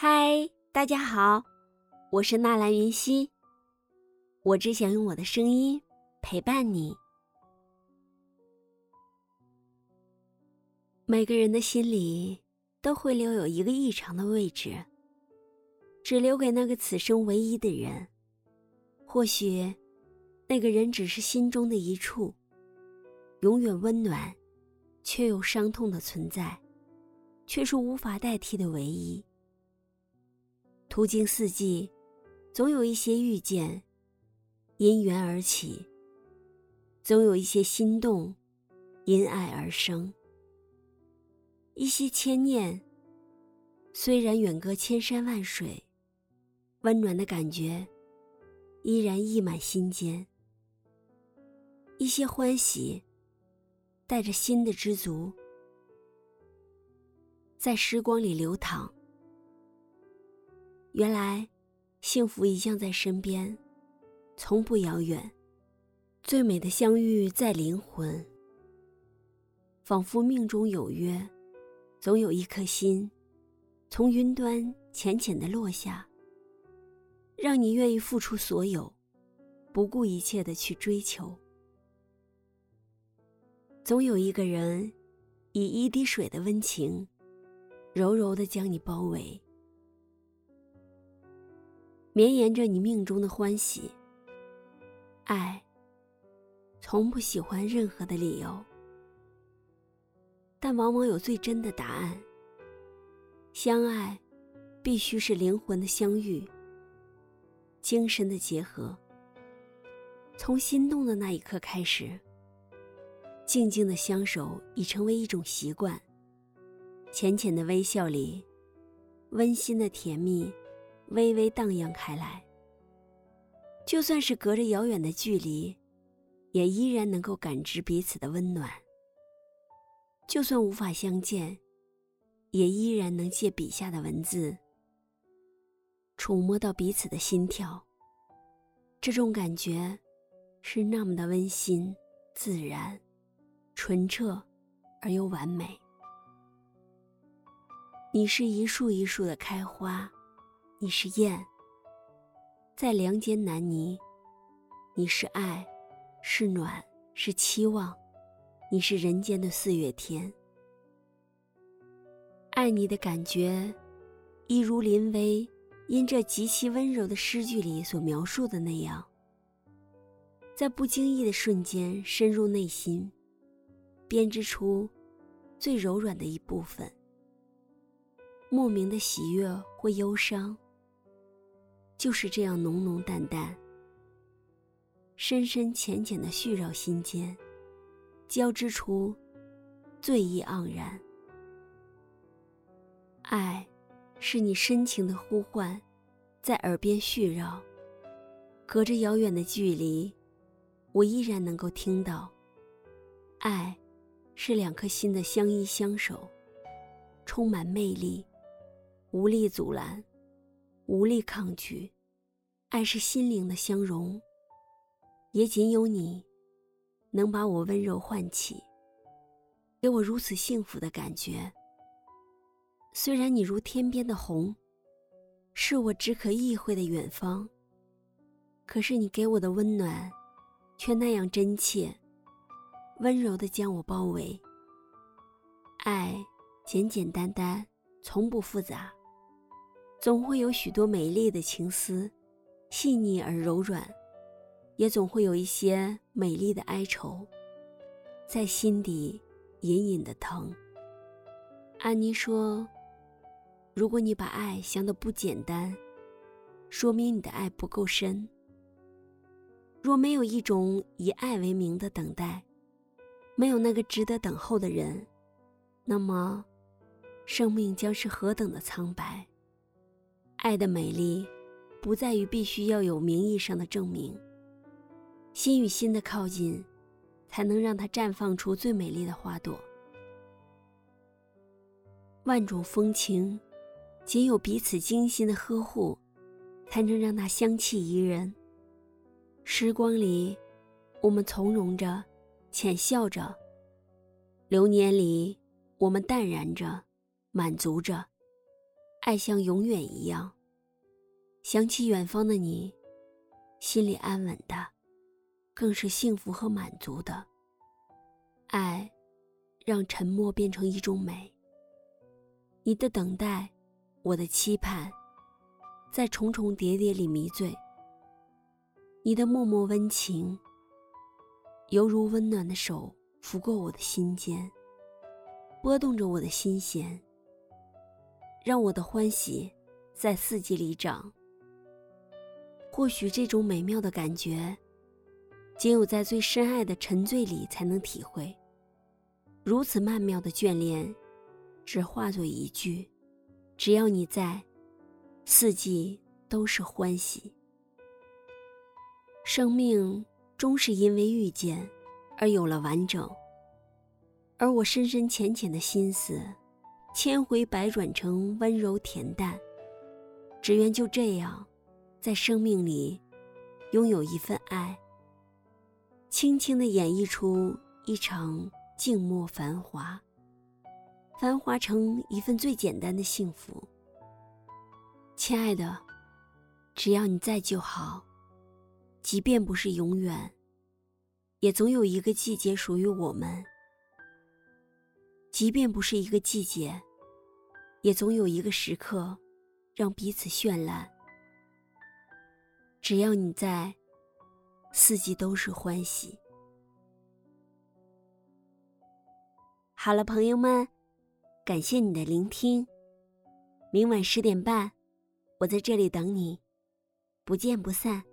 嗨，大家好，我是纳兰云溪。我只想用我的声音陪伴你。每个人的心里都会留有一个异常的位置，只留给那个此生唯一的人。或许，那个人只是心中的一处，永远温暖，却又伤痛的存在，却是无法代替的唯一。途经四季，总有一些遇见，因缘而起；总有一些心动，因爱而生。一些牵念，虽然远隔千山万水，温暖的感觉依然溢满心间。一些欢喜，带着新的知足，在时光里流淌。原来，幸福一向在身边，从不遥远。最美的相遇在灵魂，仿佛命中有约，总有一颗心，从云端浅浅的落下，让你愿意付出所有，不顾一切的去追求。总有一个人，以一滴水的温情，柔柔的将你包围。绵延着你命中的欢喜。爱，从不喜欢任何的理由，但往往有最真的答案。相爱，必须是灵魂的相遇，精神的结合。从心动的那一刻开始，静静的相守已成为一种习惯。浅浅的微笑里，温馨的甜蜜。微微荡漾开来。就算是隔着遥远的距离，也依然能够感知彼此的温暖。就算无法相见，也依然能借笔下的文字，触摸到彼此的心跳。这种感觉，是那么的温馨、自然、纯澈而又完美。你是一树一树的开花。你是燕，在梁间南泥；你是爱，是暖，是期望；你是人间的四月天。爱你的感觉，一如林薇因这极其温柔的诗句里所描述的那样，在不经意的瞬间深入内心，编织出最柔软的一部分。莫名的喜悦或忧伤。就是这样浓浓淡淡、深深浅浅的絮绕心间，交织出醉意盎然。爱，是你深情的呼唤，在耳边絮绕，隔着遥远的距离，我依然能够听到。爱，是两颗心的相依相守，充满魅力，无力阻拦。无力抗拒，爱是心灵的相融，也仅有你，能把我温柔唤起，给我如此幸福的感觉。虽然你如天边的虹，是我只可意会的远方，可是你给我的温暖，却那样真切，温柔的将我包围。爱简简单单，从不复杂。总会有许多美丽的情思，细腻而柔软，也总会有一些美丽的哀愁，在心底隐隐的疼。安妮说：“如果你把爱想得不简单，说明你的爱不够深。若没有一种以爱为名的等待，没有那个值得等候的人，那么，生命将是何等的苍白。”爱的美丽，不在于必须要有名义上的证明。心与心的靠近，才能让它绽放出最美丽的花朵。万种风情，仅有彼此精心的呵护，才能让它香气怡人。时光里，我们从容着，浅笑着；流年里，我们淡然着，满足着。爱像永远一样。想起远方的你，心里安稳的，更是幸福和满足的。爱，让沉默变成一种美。你的等待，我的期盼，在重重叠叠里迷醉。你的默默温情，犹如温暖的手拂过我的心间，拨动着我的心弦，让我的欢喜在四季里长。或许这种美妙的感觉，仅有在最深爱的沉醉里才能体会。如此曼妙的眷恋，只化作一句：“只要你在，四季都是欢喜。”生命终是因为遇见，而有了完整。而我深深浅浅的心思，千回百转成温柔恬淡。只愿就这样。在生命里，拥有一份爱，轻轻的演绎出一场静默繁华，繁华成一份最简单的幸福。亲爱的，只要你在就好，即便不是永远，也总有一个季节属于我们；即便不是一个季节，也总有一个时刻，让彼此绚烂。只要你在，四季都是欢喜。好了，朋友们，感谢你的聆听。明晚十点半，我在这里等你，不见不散。